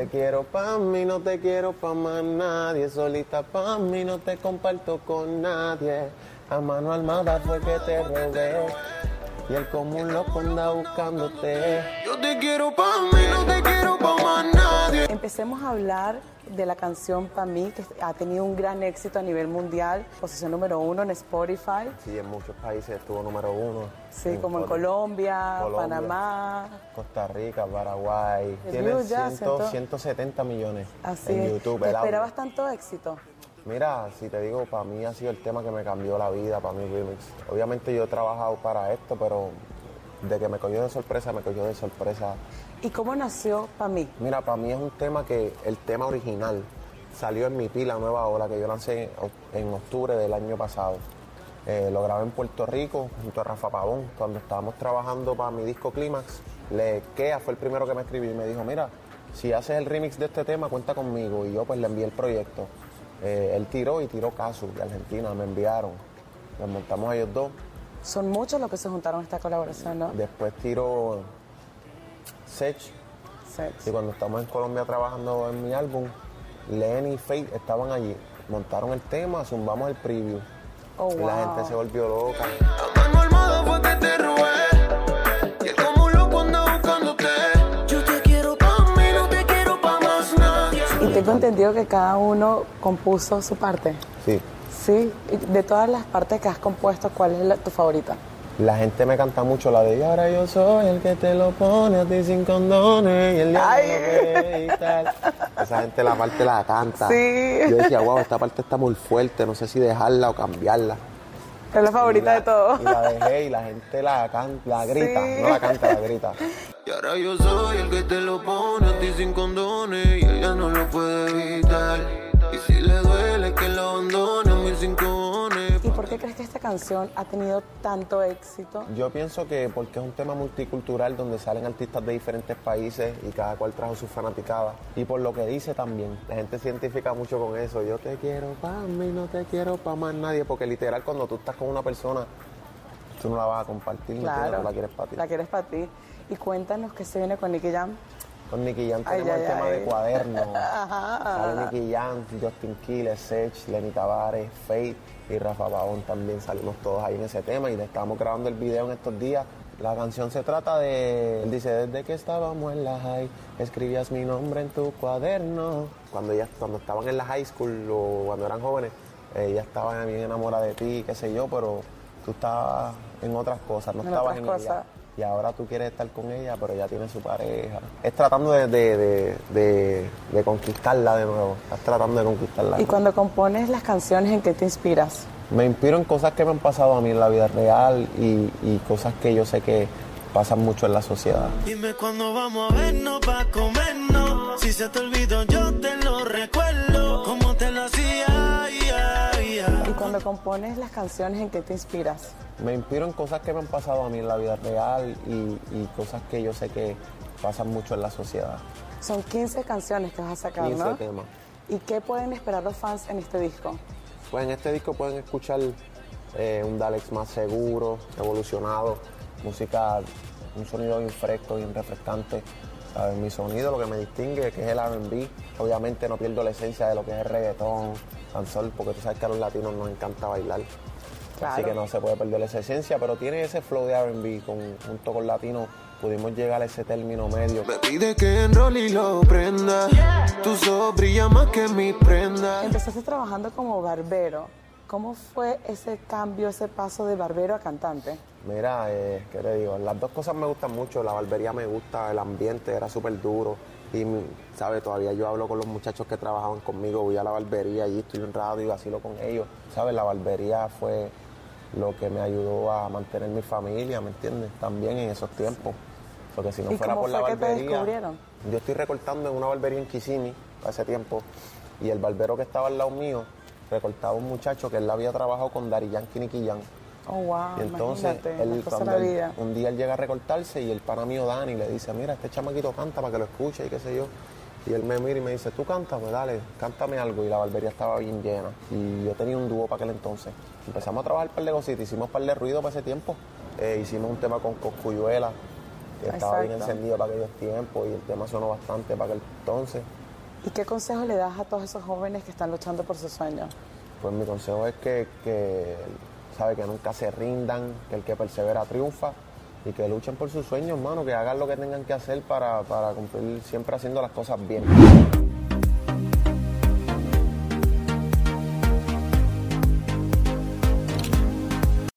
te quiero pa' mí, no te quiero pa' más nadie. Solita pa' mí, no te comparto con nadie. A mano armada fue que te robé. Y el común loco anda buscándote. Yo te quiero pa' mí, no te quiero pa' más nadie. Empecemos a hablar de la canción Pa' mí, que ha tenido un gran éxito a nivel mundial, posición número uno en Spotify. Sí, en muchos países estuvo número uno. Sí, como en Colombia, Colombia. Panamá. Costa Rica, Paraguay. Tiene view ya, 100, ciento- 170 millones Así en. YouTube. ¿Te esperabas tanto éxito? Mira, si te digo, para mí ha sido el tema que me cambió la vida, para mí remix. Obviamente yo he trabajado para esto, pero de que me cogió de sorpresa, me cogió de sorpresa. ¿Y cómo nació Pa' mí? Mira, para mí es un tema que el tema original salió en mi pila Nueva Ola, que yo lancé en octubre del año pasado. Eh, lo grabé en Puerto Rico junto a Rafa Pavón, cuando estábamos trabajando para mi disco Clímax. Le Kea fue el primero que me escribió y me dijo, mira, si haces el remix de este tema, cuenta conmigo. Y yo pues le envié el proyecto. Eh, él tiró y tiró Casu de Argentina, me enviaron. Nos montamos ellos dos. Son muchos los que se juntaron a esta colaboración, ¿no? Después tiró Sech, Sex. Y cuando estamos en Colombia trabajando en mi álbum, Lenny y Faith estaban allí. Montaron el tema, zumbamos el preview. Oh, Y la gente se volvió loca. Y tengo entendido que cada uno compuso su parte. Sí. Sí, y de todas las partes que has compuesto, ¿cuál es la- tu favorita? La gente me canta mucho la de y ahora yo soy el que te lo pone a ti sin condones y el diablo y tal. Esa gente la parte la canta. Sí. Yo decía, wow, esta parte está muy fuerte, no sé si dejarla o cambiarla. Es la favorita la- de todos. Y la dejé y la gente la, can- la grita, Sí. no la canta, la grita. Y ahora yo soy el que te lo pone a ti sin condones. Y ella no lo puede evitar. Canción ha tenido tanto éxito? Yo pienso que porque es un tema multicultural donde salen artistas de diferentes países y cada cual trajo sus fanaticadas. Y por lo que dice también, la gente se identifica mucho con eso. Yo te quiero pa' mí, no te quiero pa' más nadie. Porque literal cuando tú estás con una persona, tú no la vas a compartir. Claro. La quieres para ti. La quieres para ti. Y cuéntanos qué se viene con Nicky Jam. Con Nicky Jam tenemos ay, el tema ay. de cuaderno. Ajá. Sale Nicky Jam, Justin Quiles, Sech, Lenny Tavares, Faith y Rafa Pavón también salimos todos ahí en ese tema y le estamos grabando el video en estos días. La canción se trata de, él dice, desde que estábamos en la high, escribías mi nombre en tu cuaderno. Cuando ya, cuando estaban en la high school o cuando eran jóvenes, ella estaba bien enamorada de ti, qué sé yo, pero tú estabas en otras cosas, no En estabas en cosas. ella y ahora tú quieres estar con ella, pero ella tiene su pareja. Es tratando de, de, de, de- de conquistarla de nuevo. Estás tratando de conquistarla. Y cuando compones las canciones, ¿en qué te inspiras? Me inspiro en cosas que me han pasado a mí en la vida real y, y cosas que yo sé que pasan mucho en la sociedad. Dime cuándo vamos a vernos pa' comernos. Si se te olvidó, yo te lo recuerdo. Cuando compones las canciones, ¿en qué te inspiras? Me inspiro en cosas que me han pasado a mí en la vida real y, y cosas que yo sé que pasan mucho en la sociedad. Son 15 canciones que vas a sacar, 15 ¿no? temas. ¿Y qué pueden esperar los fans en este disco? Pues en este disco pueden escuchar eh, un Dalex más seguro, evolucionado, música, un sonido bien fresco, bien refrescante. ¿sabes? Mi sonido, lo que me distingue, que es el RB. Obviamente no pierdo la esencia de lo que es el reggaetón, danzol, porque tú sabes que a los latinos nos encanta bailar. Así que no se puede perder esa esencia, pero tiene ese flow de RB, con, junto con latino pudimos llegar a ese término medio. Me pide que enrole y lo prenda. Tus ojos brillan más que mi prenda. Empezaste trabajando como barbero. ¿Cómo fue ese cambio, ese paso de barbero a cantante? Mira, eh, ¿qué te digo? Las dos cosas me gustan mucho. La barbería me gusta, el ambiente era súper duro. Y, ¿sabes? Todavía yo hablo con los muchachos que trabajaban conmigo. Voy a la barbería allí, estoy un rato y vacilo con ellos. ¿Sabes? La barbería fue lo que me ayudó a mantener mi familia, ¿me entiendes? También en esos tiempos. Porque si no ¿Y fuera cómo por la fue que te barbería. descubrieron? Yo estoy recortando en una barbería en Kissimmee hace tiempo. Y el barbero que estaba al lado mío recortaba un muchacho que él había trabajado con Dari Yankee y Nicky. Oh, wow, Y entonces, él, cuando la él- vida. un día él llega a recortarse y el pana mío Dani le dice, mira, este chamaquito canta para que lo escuche y qué sé yo. Y él me mira y me dice, tú cántame, dale, cántame algo. Y la barbería estaba bien llena. Y yo tenía un dúo para aquel entonces. Empezamos a trabajar un par de cositas, hicimos un par de ruido para ese tiempo. Eh, hicimos un tema con Coscuyuela, estaba bien encendido para aquellos tiempos y el tema sonó bastante para aquel entonces. ¿Y qué consejo le das a todos esos jóvenes que están luchando por sus sueños? Pues mi consejo es que, que, sabe, que nunca se rindan, que el que persevera triunfa y que luchen por sus sueños, hermano, que hagan lo que tengan que hacer para, para cumplir siempre haciendo las cosas bien.